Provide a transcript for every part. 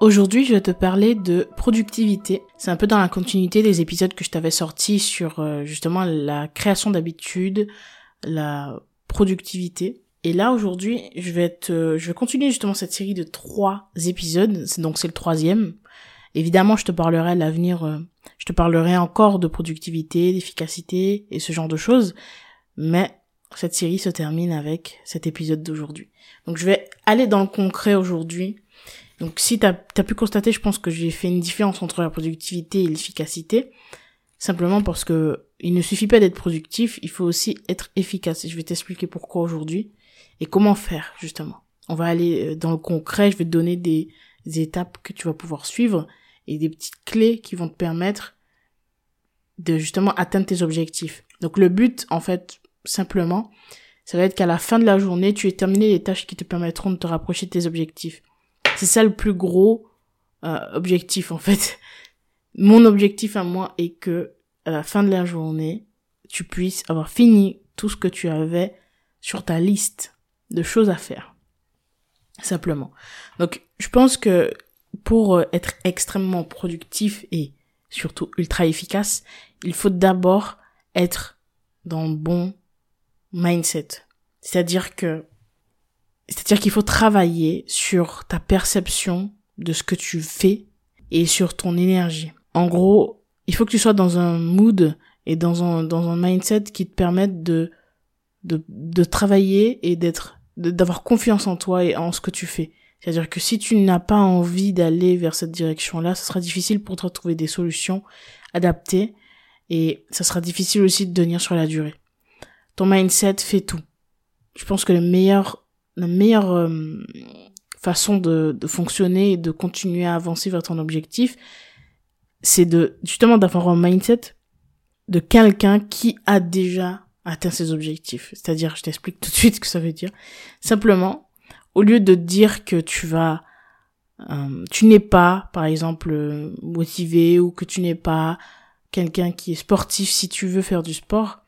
Aujourd'hui, je vais te parler de productivité. C'est un peu dans la continuité des épisodes que je t'avais sortis sur euh, justement la création d'habitudes, la productivité. Et là aujourd'hui, je vais te, je vais continuer justement cette série de trois épisodes. Donc c'est le troisième. Évidemment, je te parlerai à l'avenir, euh, je te parlerai encore de productivité, d'efficacité et ce genre de choses. Mais cette série se termine avec cet épisode d'aujourd'hui. Donc je vais aller dans le concret aujourd'hui donc si tu as, pu constater, je pense que j'ai fait une différence entre la productivité et l'efficacité, simplement parce que il ne suffit pas d'être productif, il faut aussi être efficace. Et je vais t'expliquer pourquoi aujourd'hui et comment faire justement. On va aller euh, dans le concret, je vais te donner des, étapes que tu vas pouvoir suivre et des petites clés qui vont te permettre de justement atteindre tes objectifs. Donc le but, en fait, simplement, ça va être qu'à la fin de la journée, tu aies terminé les tâches qui te permettront de te rapprocher de tes objectifs. C'est ça le plus gros euh, objectif en fait. Mon objectif à moi est que à la fin de la journée, tu puisses avoir fini tout ce que tu avais sur ta liste de choses à faire. Simplement. Donc, je pense que pour euh, être extrêmement productif et surtout ultra efficace, il faut d'abord être dans le bon mindset. C'est-à-dire que c'est-à-dire qu'il faut travailler sur ta perception de ce que tu fais et sur ton énergie. En gros, il faut que tu sois dans un mood et dans un, dans un mindset qui te permette de, de, travailler et d'être, d'avoir confiance en toi et en ce que tu fais. C'est-à-dire que si tu n'as pas envie d'aller vers cette direction-là, ce sera difficile pour toi de trouver des solutions adaptées et ça sera difficile aussi de tenir sur la durée. Ton mindset fait tout. Je pense que le meilleur la meilleure euh, façon de, de fonctionner et de continuer à avancer vers ton objectif, c'est de justement d'avoir un mindset de quelqu'un qui a déjà atteint ses objectifs. C'est-à-dire, je t'explique tout de suite ce que ça veut dire. Simplement, au lieu de dire que tu vas, euh, tu n'es pas, par exemple, motivé ou que tu n'es pas quelqu'un qui est sportif si tu veux faire du sport,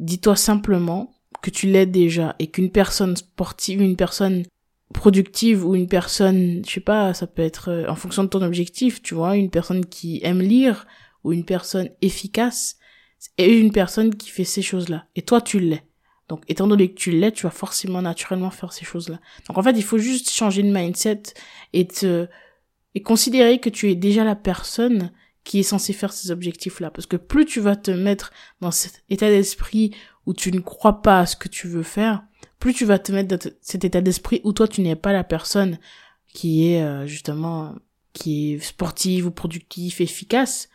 dis-toi simplement que tu l'es déjà et qu'une personne sportive, une personne productive ou une personne, je sais pas, ça peut être euh, en fonction de ton objectif, tu vois, une personne qui aime lire ou une personne efficace et une personne qui fait ces choses-là. Et toi, tu l'es. Donc, étant donné que tu l'es, tu vas forcément naturellement faire ces choses-là. Donc, en fait, il faut juste changer de mindset et te, et considérer que tu es déjà la personne qui est censée faire ces objectifs-là. Parce que plus tu vas te mettre dans cet état d'esprit où tu ne crois pas à ce que tu veux faire, plus tu vas te mettre dans cet état d'esprit où toi tu n'es pas la personne qui est euh, justement qui est sportive ou productive, efficace,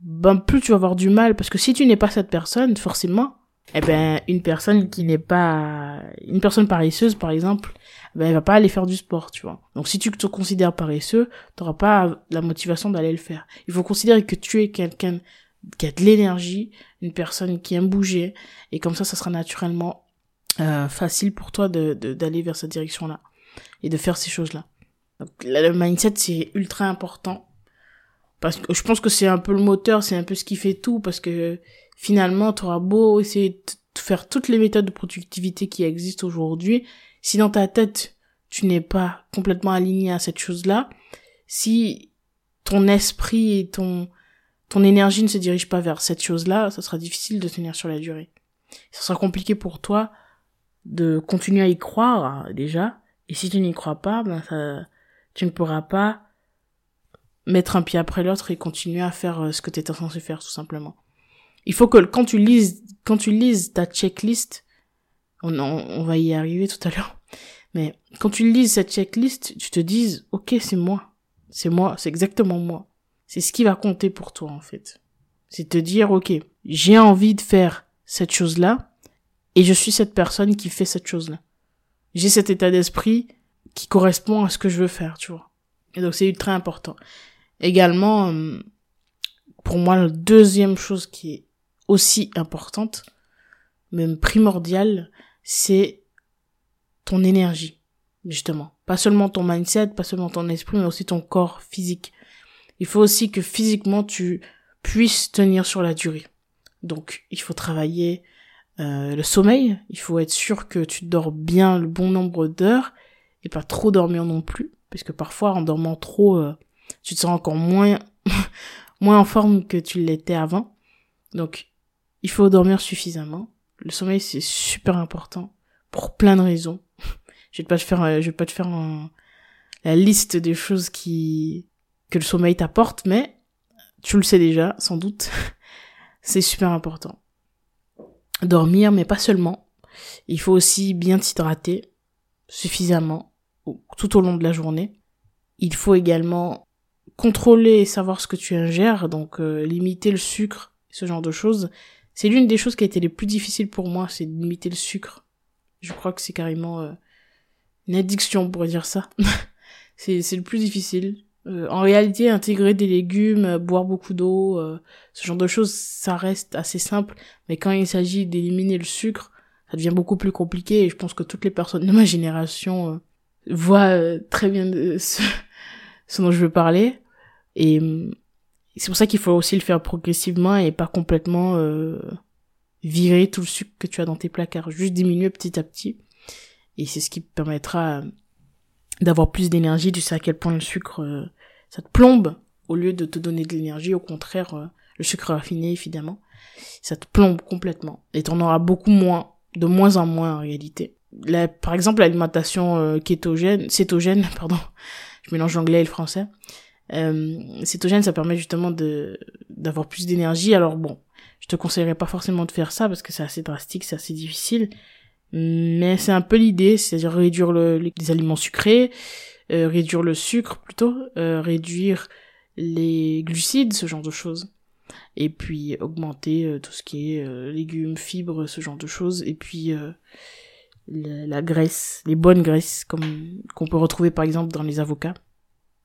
ben plus tu vas avoir du mal parce que si tu n'es pas cette personne, forcément, eh ben une personne qui n'est pas une personne paresseuse par exemple, eh ben elle va pas aller faire du sport, tu vois. Donc si tu te considères paresseux, tu n'auras pas la motivation d'aller le faire. Il faut considérer que tu es quelqu'un qui a de l'énergie, une personne qui aime bouger, et comme ça, ça sera naturellement euh, facile pour toi de d'aller vers cette direction-là et de faire ces choses-là. Donc le mindset c'est ultra important parce que je pense que c'est un peu le moteur, c'est un peu ce qui fait tout parce que finalement tu auras beau essayer de faire toutes les méthodes de productivité qui existent aujourd'hui, si dans ta tête tu n'es pas complètement aligné à cette chose-là, si ton esprit et ton ton énergie ne se dirige pas vers cette chose-là, ça sera difficile de tenir sur la durée. Ça sera compliqué pour toi de continuer à y croire, déjà. Et si tu n'y crois pas, ben ça, tu ne pourras pas mettre un pied après l'autre et continuer à faire euh, ce que tu étais censé faire, tout simplement. Il faut que quand tu lises, quand tu lises ta checklist, on, on, va y arriver tout à l'heure, mais quand tu lises cette checklist, tu te dises, ok, c'est moi. C'est moi, c'est exactement moi. C'est ce qui va compter pour toi, en fait. C'est te dire, ok, j'ai envie de faire cette chose-là, et je suis cette personne qui fait cette chose-là. J'ai cet état d'esprit qui correspond à ce que je veux faire, tu vois. Et donc c'est très important. Également, euh, pour moi, la deuxième chose qui est aussi importante, même primordiale, c'est ton énergie, justement. Pas seulement ton mindset, pas seulement ton esprit, mais aussi ton corps physique. Il faut aussi que physiquement tu puisses tenir sur la durée. Donc, il faut travailler euh, le sommeil. Il faut être sûr que tu dors bien le bon nombre d'heures et pas trop dormir non plus, parce que parfois en dormant trop, euh, tu te sens encore moins moins en forme que tu l'étais avant. Donc, il faut dormir suffisamment. Le sommeil c'est super important pour plein de raisons. je vais pas te faire, euh, je vais pas te faire la liste des choses qui que le sommeil t'apporte, mais tu le sais déjà, sans doute. c'est super important. Dormir, mais pas seulement. Il faut aussi bien t'hydrater suffisamment tout au long de la journée. Il faut également contrôler et savoir ce que tu ingères, donc euh, limiter le sucre, ce genre de choses. C'est l'une des choses qui a été les plus difficiles pour moi, c'est de limiter le sucre. Je crois que c'est carrément euh, une addiction, on pourrait dire ça. c'est le plus difficile. Euh, en réalité, intégrer des légumes, boire beaucoup d'eau, ce genre de choses, ça reste assez simple. Mais quand il s'agit d'éliminer le sucre, ça devient beaucoup plus compliqué. Et je pense que toutes les personnes de ma génération voient très bien ce, ce dont je veux parler. Et c'est pour ça qu'il faut aussi le faire progressivement et pas complètement euh, virer tout le sucre que tu as dans tes placards. Juste diminuer petit à petit. Et c'est ce qui permettra d'avoir plus d'énergie. Tu sais à quel point le sucre, euh, ça te plombe au lieu de te donner de l'énergie. Au contraire, euh, le sucre raffiné, évidemment, ça te plombe complètement. Et t'en auras beaucoup moins, de moins en moins en réalité. par exemple, l'alimentation euh, kétogène, cétogène, pardon, je mélange l'anglais et le français. Euh, cétogène, ça permet justement de d'avoir plus d'énergie. Alors bon, je te conseillerais pas forcément de faire ça parce que c'est assez drastique, c'est assez difficile. Mais c'est un peu l'idée, c'est-à-dire réduire le, les aliments sucrés, euh, réduire le sucre plutôt, euh, réduire les glucides, ce genre de choses. Et puis augmenter euh, tout ce qui est légumes, fibres, ce genre de choses. Et puis la, graisse, les bonnes graisses comme qu'on peut retrouver par exemple dans les avocats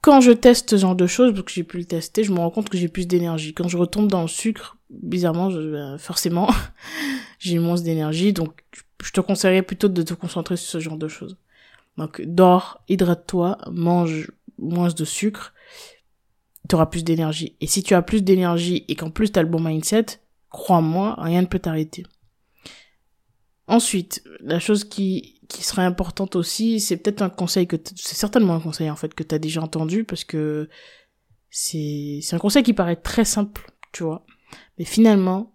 quand je teste ce genre de choses, parce que j'ai pu le tester, je me rends compte que j'ai plus d'énergie. Quand je retombe dans le sucre, bizarrement, euh, forcément, j'ai moins d'énergie. Donc, je te conseillerais plutôt de te concentrer sur ce genre de choses. Donc, dors, hydrate-toi, mange moins de sucre, tu auras plus d'énergie. Et si tu as plus d'énergie et qu'en plus tu as le bon mindset, crois-moi, rien ne peut t'arrêter. Ensuite, la chose qui, qui serait importante aussi, c'est peut-être un conseil que c'est certainement un conseil en fait que tu as déjà entendu parce que c'est c'est un conseil qui paraît très simple, tu vois. Mais finalement,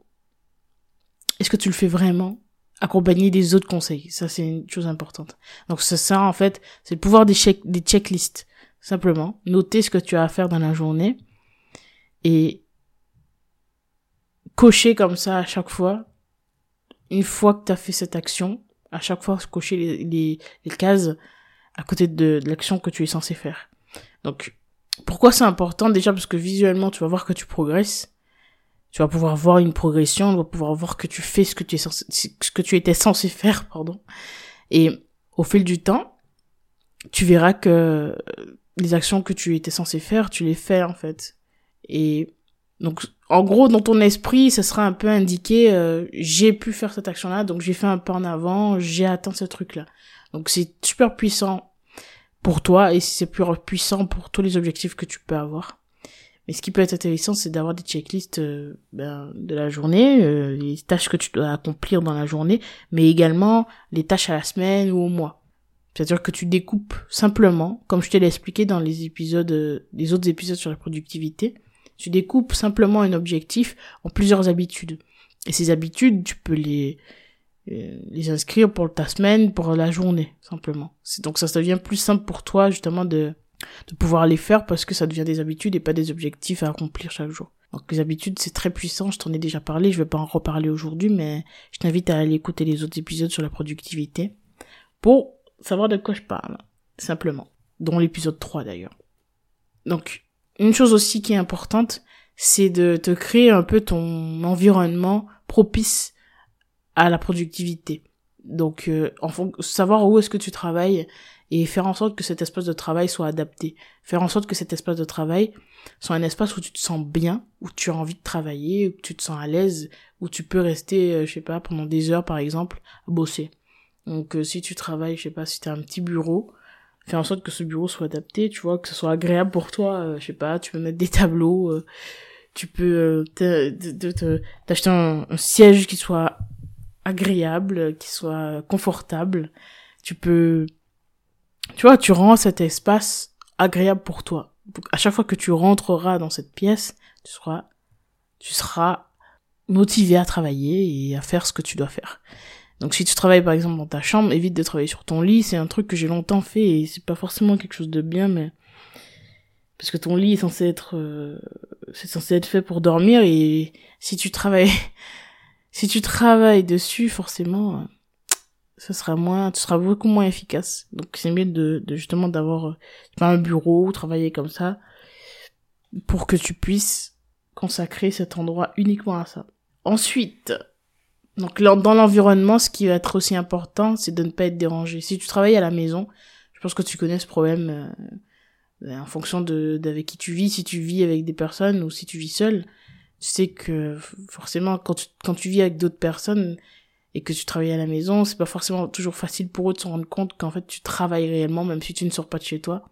est-ce que tu le fais vraiment? Accompagné des autres conseils Ça c'est une chose importante. Donc c'est ça en fait, c'est le pouvoir des check des checklists simplement, noter ce que tu as à faire dans la journée et cocher comme ça à chaque fois une fois que tu as fait cette action, à chaque fois cocher les, cases à côté de l'action que tu es censé faire. Donc, pourquoi c'est important? Déjà parce que visuellement, tu vas voir que tu progresses. Tu vas pouvoir voir une progression, tu vas pouvoir voir que tu fais ce que tu es ce que tu étais censé faire, pardon. Et au fil du temps, tu verras que les actions que tu étais censé faire, tu les fais en fait. Et donc, en gros, dans ton esprit, ça sera un peu indiqué, euh, j'ai pu faire cette action-là, donc j'ai fait un pas en avant, j'ai atteint ce truc-là. Donc c'est super puissant pour toi et c'est plus puissant pour tous les objectifs que tu peux avoir. Mais ce qui peut être intéressant, c'est d'avoir des checklists euh, ben, de la journée, euh, les tâches que tu dois accomplir dans la journée, mais également les tâches à la semaine ou au mois. C'est-à-dire que tu découpes simplement, comme je te l'ai expliqué dans les épisodes, les autres épisodes sur la productivité, tu découpes simplement un objectif en plusieurs habitudes. Et ces habitudes, tu peux les, euh, les inscrire pour ta semaine, pour la journée, simplement. Donc ça devient plus simple pour toi, justement, de, de pouvoir les faire parce que ça devient des habitudes et pas des objectifs à accomplir chaque jour. Donc les habitudes, c'est très puissant, je t'en ai déjà parlé, je vais pas en reparler aujourd'hui, mais je t'invite à aller écouter les autres épisodes sur la productivité pour savoir de quoi je parle, simplement. Dont l'épisode 3 d'ailleurs. Donc, une chose aussi qui est importante, c'est de te créer un peu ton environnement propice à la productivité. Donc, euh, savoir où est-ce que tu travailles et faire en sorte que cet espace de travail soit adapté. Faire en sorte que cet espace de travail soit un espace où tu te sens bien, où tu as envie de travailler, où tu te sens à l'aise, où tu peux rester, euh, je sais pas, pendant des heures par exemple, bosser. Donc euh, si tu travailles, je sais pas, si tu as un petit bureau, fais en sorte que ce bureau soit adapté, tu vois, que ce soit agréable pour toi, euh, je sais pas, tu peux mettre des tableaux, tu peux t'acheter un, un siège qui soit agréable, qui soit confortable. Tu peux tu vois, tu rends cet espace agréable pour toi. à chaque fois que tu rentreras dans cette pièce, tu seras, tu seras motivé à travailler et à faire ce que tu dois faire. Donc si tu travailles par exemple dans ta chambre, évite de travailler sur ton lit. C'est un truc que j'ai longtemps fait et c'est pas forcément quelque chose de bien, mais parce que ton lit est censé être, euh, c'est censé être fait pour dormir et si tu travailles, si tu travailles dessus, forcément, ce sera moins, tu seras beaucoup moins efficace. Donc c'est mieux de, de justement d'avoir euh, un bureau, travailler comme ça, pour que tu puisses consacrer cet endroit uniquement à ça. Ensuite, donc dans l'environnement, ce qui va être aussi important, c'est de ne pas être dérangé. Si tu travailles à la maison, je pense que tu connais ce problème euh, en fonction de d'avec qui tu vis. Si tu vis avec des personnes ou si tu vis seul, tu sais que forcément quand tu, quand tu vis avec d'autres personnes, et que tu travailles à la maison, c'est pas forcément toujours facile pour eux de se rendre compte qu'en fait tu travailles réellement même si tu ne sors pas de chez toi.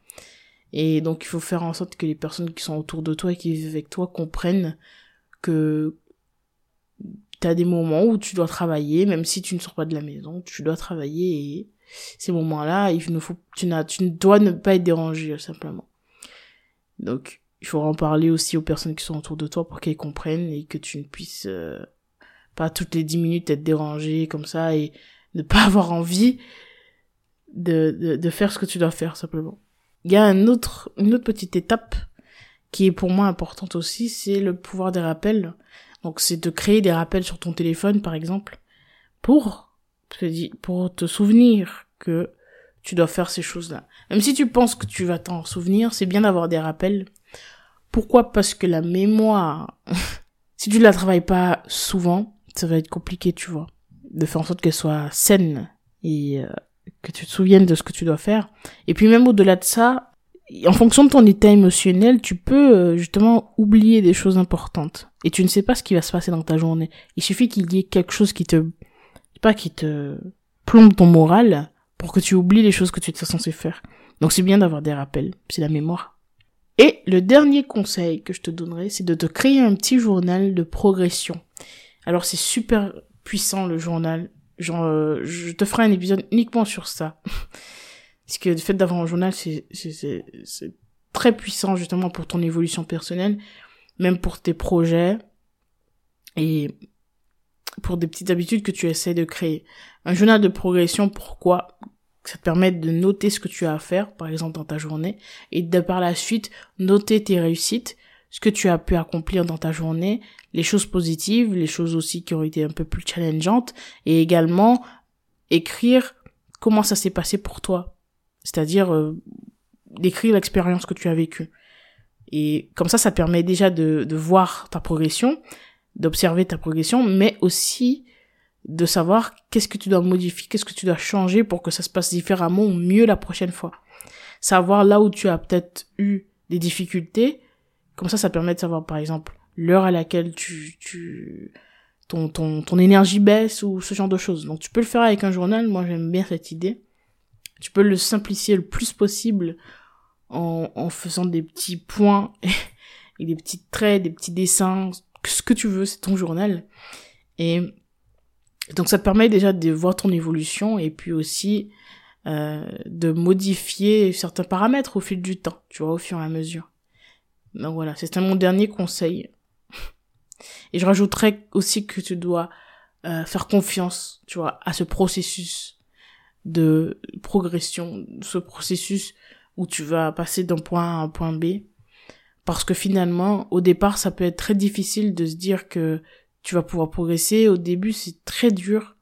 Et donc il faut faire en sorte que les personnes qui sont autour de toi et qui vivent avec toi comprennent que tu as des moments où tu dois travailler, même si tu ne sors pas de la maison, tu dois travailler et ces moments-là, il ne faut, tu n'as, tu ne dois ne pas être dérangé, simplement. Donc, il faut en parler aussi aux personnes qui sont autour de toi pour qu'elles comprennent et que tu ne puisses euh, pas toutes les dix minutes être dérangé comme ça et ne pas avoir envie de, de, de faire ce que tu dois faire simplement. Il y a un autre, une autre petite étape qui est pour moi importante aussi, c'est le pouvoir des rappels. Donc c'est de créer des rappels sur ton téléphone par exemple pour te, pour te souvenir que tu dois faire ces choses-là. Même si tu penses que tu vas t'en souvenir, c'est bien d'avoir des rappels. Pourquoi? Parce que la mémoire, si tu la travailles pas souvent, ça va être compliqué, tu vois, de faire en sorte qu'elle soit saine et euh, que tu te souviennes de ce que tu dois faire. Et puis même au-delà de ça, en fonction de ton état émotionnel, tu peux euh, justement oublier des choses importantes. Et tu ne sais pas ce qui va se passer dans ta journée. Il suffit qu'il y ait quelque chose qui te, pas qui te plombe ton moral pour que tu oublies les choses que tu étais censé faire. Donc c'est bien d'avoir des rappels, c'est la mémoire. Et le dernier conseil que je te donnerai, c'est de te créer un petit journal de progression. Alors c'est super puissant le journal. Genre, euh, je te ferai un épisode uniquement sur ça. Parce que le fait d'avoir un journal, c'est, très puissant justement pour ton évolution personnelle, même pour tes projets et pour des petites habitudes que tu essaies de créer. Un journal de progression, pourquoi? Ça te permet de noter ce que tu as à faire, par exemple dans ta journée, et de par la suite noter tes réussites, ce que tu as pu accomplir dans ta journée, les choses positives, les choses aussi qui ont été un peu plus challengeantes, et également écrire comment ça s'est passé pour toi. C'est-à-dire euh, d'écrire l'expérience que tu as vécue. Et comme ça, ça permet déjà de, de voir ta progression, d'observer ta progression, mais aussi de savoir qu'est-ce que tu dois modifier, qu'est-ce que tu dois changer pour que ça se passe différemment ou mieux la prochaine fois. Savoir là où tu as peut-être eu des difficultés, comme ça, ça permet de savoir, par exemple, l'heure à laquelle tu, tu, ton, ton, ton énergie baisse ou ce genre de choses. Donc, tu peux le faire avec un journal. Moi, j'aime bien cette idée. Tu peux le simplifier le plus possible en, en faisant des petits points et des petits traits, des petits dessins, ce que tu veux, c'est ton journal. Et donc, ça te permet déjà de voir ton évolution et puis aussi euh, de modifier certains paramètres au fil du temps, tu vois, au fur et à mesure. Donc voilà, c'était mon dernier conseil. Et je rajouterais aussi que tu dois euh, faire confiance, tu vois, à ce processus de progression, ce processus où tu vas passer d'un point A à un point B. Parce que finalement, au départ, ça peut être très difficile de se dire que tu vas pouvoir progresser. Au début, c'est très dur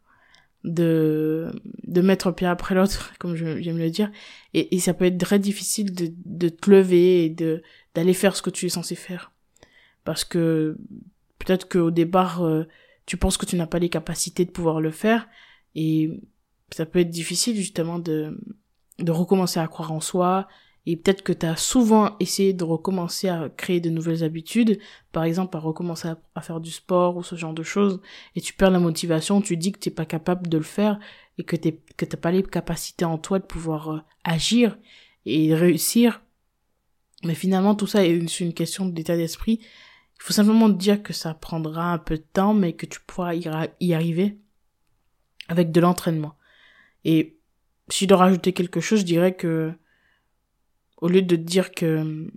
de de mettre un pied après l'autre comme j'aime le dire et, et ça peut être très difficile de de te lever et de d'aller faire ce que tu es censé faire parce que peut-être qu'au départ euh, tu penses que tu n'as pas les capacités de pouvoir le faire et ça peut être difficile justement de de recommencer à croire en soi, et peut-être que tu as souvent essayé de recommencer à créer de nouvelles habitudes, par exemple à recommencer à, faire du sport ou ce genre de choses, et tu perds la motivation, tu dis que tu pas capable de le faire et que tu que t'as pas les capacités en toi de pouvoir euh, agir et réussir. Mais finalement, tout ça est une, question d'état d'esprit. Il faut simplement dire que ça prendra un peu de temps, mais que tu pourras y arriver avec de l'entraînement. Et si je dois rajouter quelque chose, je dirais que au lieu de dire que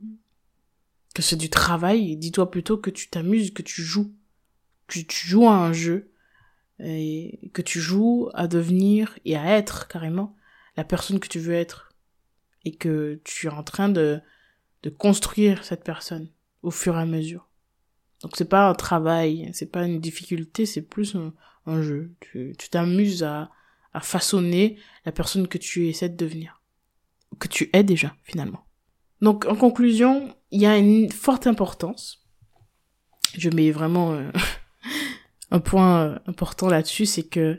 que c'est du travail, dis-toi plutôt que tu t'amuses, que tu joues. Que tu joues à un jeu et que tu joues à devenir et à être carrément la personne que tu veux être et que tu es en train de de construire cette personne au fur et à mesure. Donc c'est pas un travail, c'est pas une difficulté, c'est plus un, jeu. Tu t'amuses à, façonner la personne que tu essaies de devenir que tu es déjà finalement. Donc en conclusion, il y a une forte importance. Je mets vraiment euh, un point euh, important là-dessus, c'est que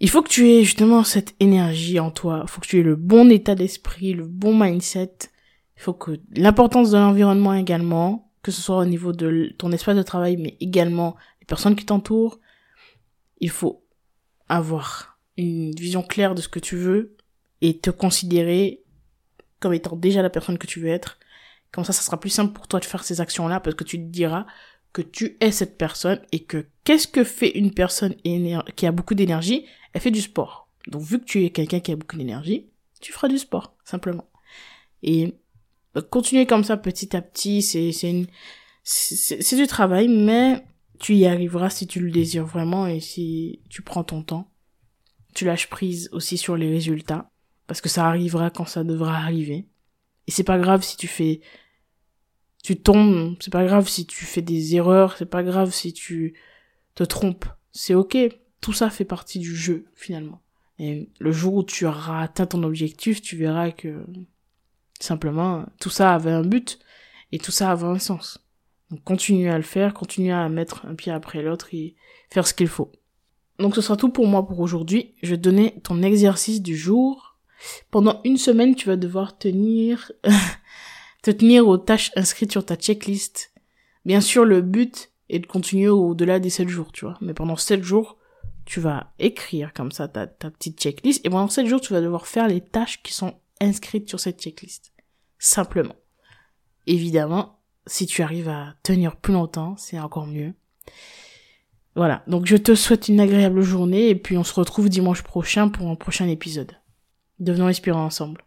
il faut que tu aies justement cette énergie en toi. Il faut que tu aies le bon état d'esprit, le bon mindset. Il faut que l'importance de l'environnement également, que ce soit au niveau de ton espace de travail, mais également les personnes qui t'entourent. Il faut avoir une vision claire de ce que tu veux, et te considérer comme étant déjà la personne que tu veux être. Comme ça, ça sera plus simple pour toi de faire ces actions-là parce que tu te diras que tu es cette personne et que qu'est-ce que fait une personne qui a beaucoup d'énergie? Elle fait du sport. Donc vu que tu es quelqu'un qui a beaucoup d'énergie, tu feras du sport, simplement. Et continuer comme ça petit à petit, c'est c'est une c'est du travail, mais tu y arriveras si tu le désires vraiment et si tu prends ton temps. Tu lâches prise aussi sur les résultats parce que ça arrivera quand ça devra arriver. Et c'est pas grave si tu fais, tu tombes, c'est pas grave si tu fais des erreurs, c'est pas grave si tu te trompes. C'est ok. Tout ça fait partie du jeu, finalement. Et le jour où tu auras atteint ton objectif, tu verras que, simplement, tout ça avait un but, et tout ça avait un sens. Donc continue à le faire, continue à mettre un pied après l'autre et faire ce qu'il faut. Donc ce sera tout pour moi pour aujourd'hui. Je vais te donner ton exercice du jour pendant une semaine, tu vas devoir tenir, te tenir aux tâches inscrites sur ta checklist. Bien sûr, le but est de continuer au-delà des 7 jours, tu vois. Mais pendant 7 jours, tu vas écrire comme ça ta, ta petite checklist. Et pendant 7 jours, tu vas devoir faire les tâches qui sont inscrites sur cette checklist. Simplement. Évidemment, si tu arrives à tenir plus longtemps, c'est encore mieux. Voilà. Donc, je te souhaite une agréable journée et puis on se retrouve dimanche prochain pour un prochain épisode. Devenons inspirants ensemble.